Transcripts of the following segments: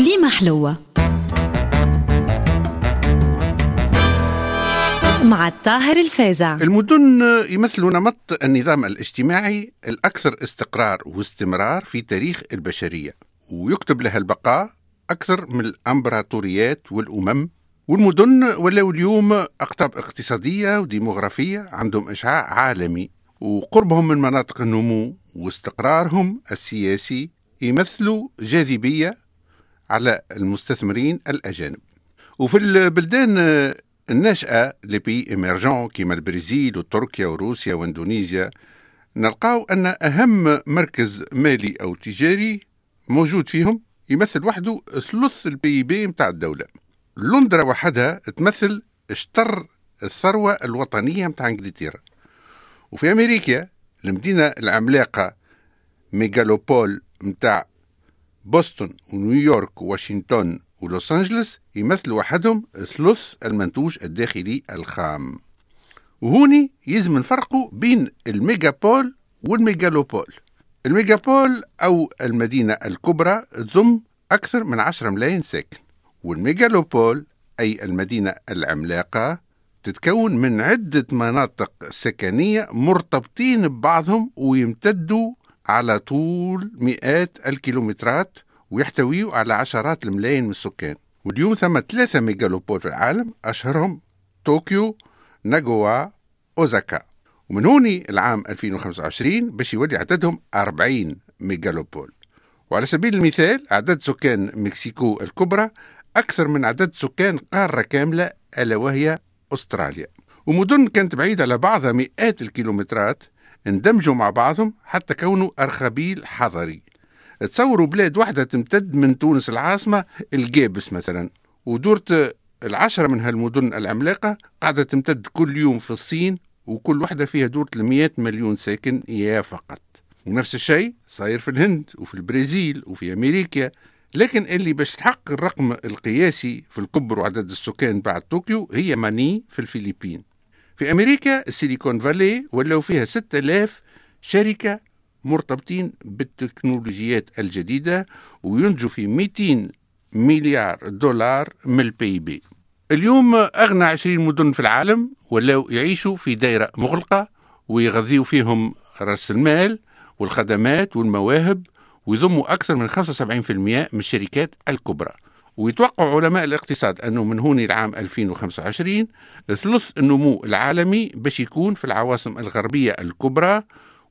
كليمة حلوة. مع الطاهر الفازع المدن يمثلوا نمط النظام الاجتماعي الأكثر استقرار واستمرار في تاريخ البشرية ويكتب لها البقاء أكثر من الأمبراطوريات والأمم. والمدن ولاو اليوم أقطاب اقتصادية وديموغرافية عندهم إشعاع عالمي وقربهم من مناطق النمو واستقرارهم السياسي يمثلوا جاذبية على المستثمرين الأجانب. وفي البلدان الناشئة les pays émergents كيما البرازيل وتركيا وروسيا واندونيسيا نلقاو أن أهم مركز مالي أو تجاري موجود فيهم يمثل وحده ثلث ال PIB متاع الدولة. لندرا وحدها تمثل شطر الثروة الوطنية متاع إنجلترا. وفي أمريكا المدينة العملاقة mégalopole متاع بوسطن ونيويورك وواشنطن ولوس أنجلس يمثلوا وحدهم ثلث المنتوج الداخلي الخام. وهوني يلزم نفرقوا بين ال mégapole وال mégalopole ال mégapole أو المدينة الكبرى تضم أكثر من 10 ملايين ساكن. وال mégalopole أي المدينة العملاقة تتكون من عدة مناطق سكنية مرتبطين ببعضهم ويمتدوا على طول مئات الكيلومترات ويحتويوا على عشرات الملايين من السكان. واليوم ثم ثلاثة mégalopoles في العالم أشهرهم طوكيو ناغويا أوزاكا. ومن هوني العام 2025 باش يولي عددهم 40 mégalopoles. وعلى سبيل المثال أعداد سكان مكسيكو الكبرى أكثر من عدد سكان قارة كاملة ألا وهي أستراليا. ومدن كانت بعيدة على بعضها مئات الكيلومترات اندمجوا مع بعضهم حتى كونوا أرخبيل حضري. تصوروا بلاد واحدة تمتد من تونس العاصمة الجابس مثلا. ودورة العشرة من هالمدن العملاقة قاعدة تمتد كل يوم في الصين وكل واحدة فيها دورة المئات مليون ساكن يا فقط. ونفس الشيء صاير في الهند وفي البرازيل وفي أمريكا. لكن اللي باش تحقق الرقم القياسي في الكبر وعدد السكان بعد طوكيو هي مانيلا في الفلبين. في أمريكا السيليكون فالي ولاو فيها 6000 شركة مرتبطين بالتكنولوجيات الجديدة وينتجوا في 200 مليار دولار من ال PIB. اليوم أغنى 20 مدن في العالم ولاو يعيشوا في دائرة مغلقة ويغذيوا فيهم رأس المال والخدمات والمواهب ويضموا أكثر من 75% من الشركات الكبرى. ويتوقع علماء الاقتصاد أنه من هون العام 2025 ثلث النمو العالمي باش يكون في العواصم الغربية الكبرى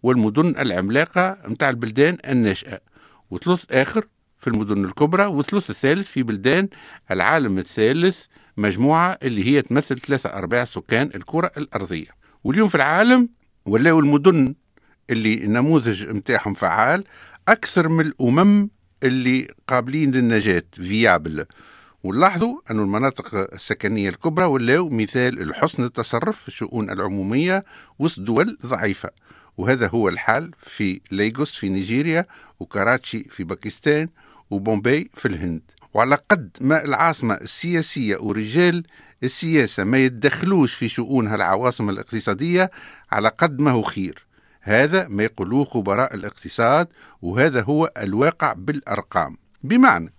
والمدن العملاقة متاع البلدان الناشئة وثلث آخر في المدن الكبرى والثلث الثالث في بلدان العالم الثالث مجموعة اللي هي تمثل ثلاثة أرباع سكان الكرة الأرضية. واليوم في العالم ولاو المدن اللي النموذج متاعهم فعال أكثر من الأمم اللي قابلين للنجاة فيابل. ونلاحظوا أن المناطق السكنية الكبرى ولاو مثال الحسن التصرف في الشؤون العمومية وسط دول ضعيفة. وهذا هو الحال في ليغوس في نيجيريا وكراتشي في باكستان وبومباي في الهند. وعلى قد ما العاصمة السياسية ورجال السياسة ما يتدخلوش في شؤونها العواصم الاقتصادية على قد ما هو خير. هذا ما يقولوه خبراء الاقتصاد وهذا هو الواقع بالأرقام. بمعنى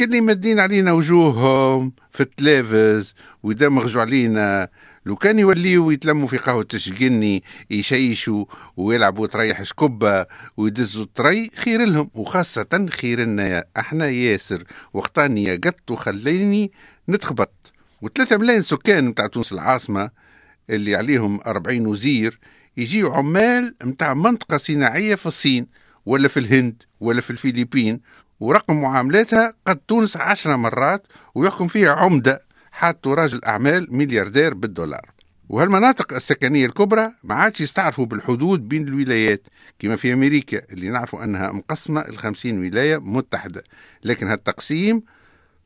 اللي مدين علينا وجوههم في التلفز ويدمغجوا علينا لو كان يوليو يتلموا في قهوة تشقني يشيشوا ويلعبوا تريح شكبة ويدزوا الطري خير لهم. وخاصة خير لنا أحنا ياسر وقتاني قط وخليني نتخبط. وثلاثة ملايين سكان متاع تونس العاصمة اللي عليهم أربعين وزير يجيو عمال متاع منطقة صناعية في الصين ولا في الهند ولا في الفلبين. ورقم معاملاتها قد تونس عشرة مرات ويحكم فيها عمدة حتى راجل أعمال ملياردير بالدولار. وهالمناطق السكنية الكبرى ما عادش يستعرفوا بالحدود بين الولايات كما في أمريكا اللي نعرفوا أنها مقسمة الخمسين ولاية متحدة. لكن هالتقسيم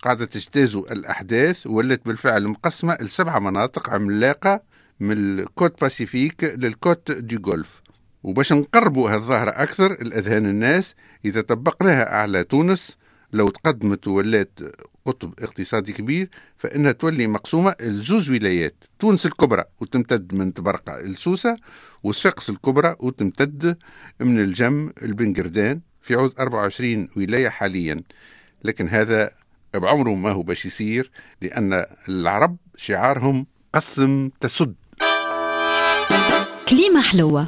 قاعدة تجتاز الأحداث ولت بالفعل مقسمة لسبعة مناطق عملاقة من ال Côte Pacifique لل Côte du Golfe وباش نقربوا هالظاهرة أكثر الأذهان الناس إذا طبقناها على تونس لو تقدمت وولات قطب اقتصادي كبير فإنها تولي مقسومة لزوز ولايات. تونس الكبرى وتمتد من تبرقة لسوسة وصفاقس الكبرى وتمتد من الجم البنجردان في عود 24 ولاية حاليا. لكن هذا بعمره ما هو باش يصير لأن العرب شعارهم قسم تسد. كليمة حلوة.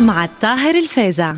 مع الطاهر الفازع.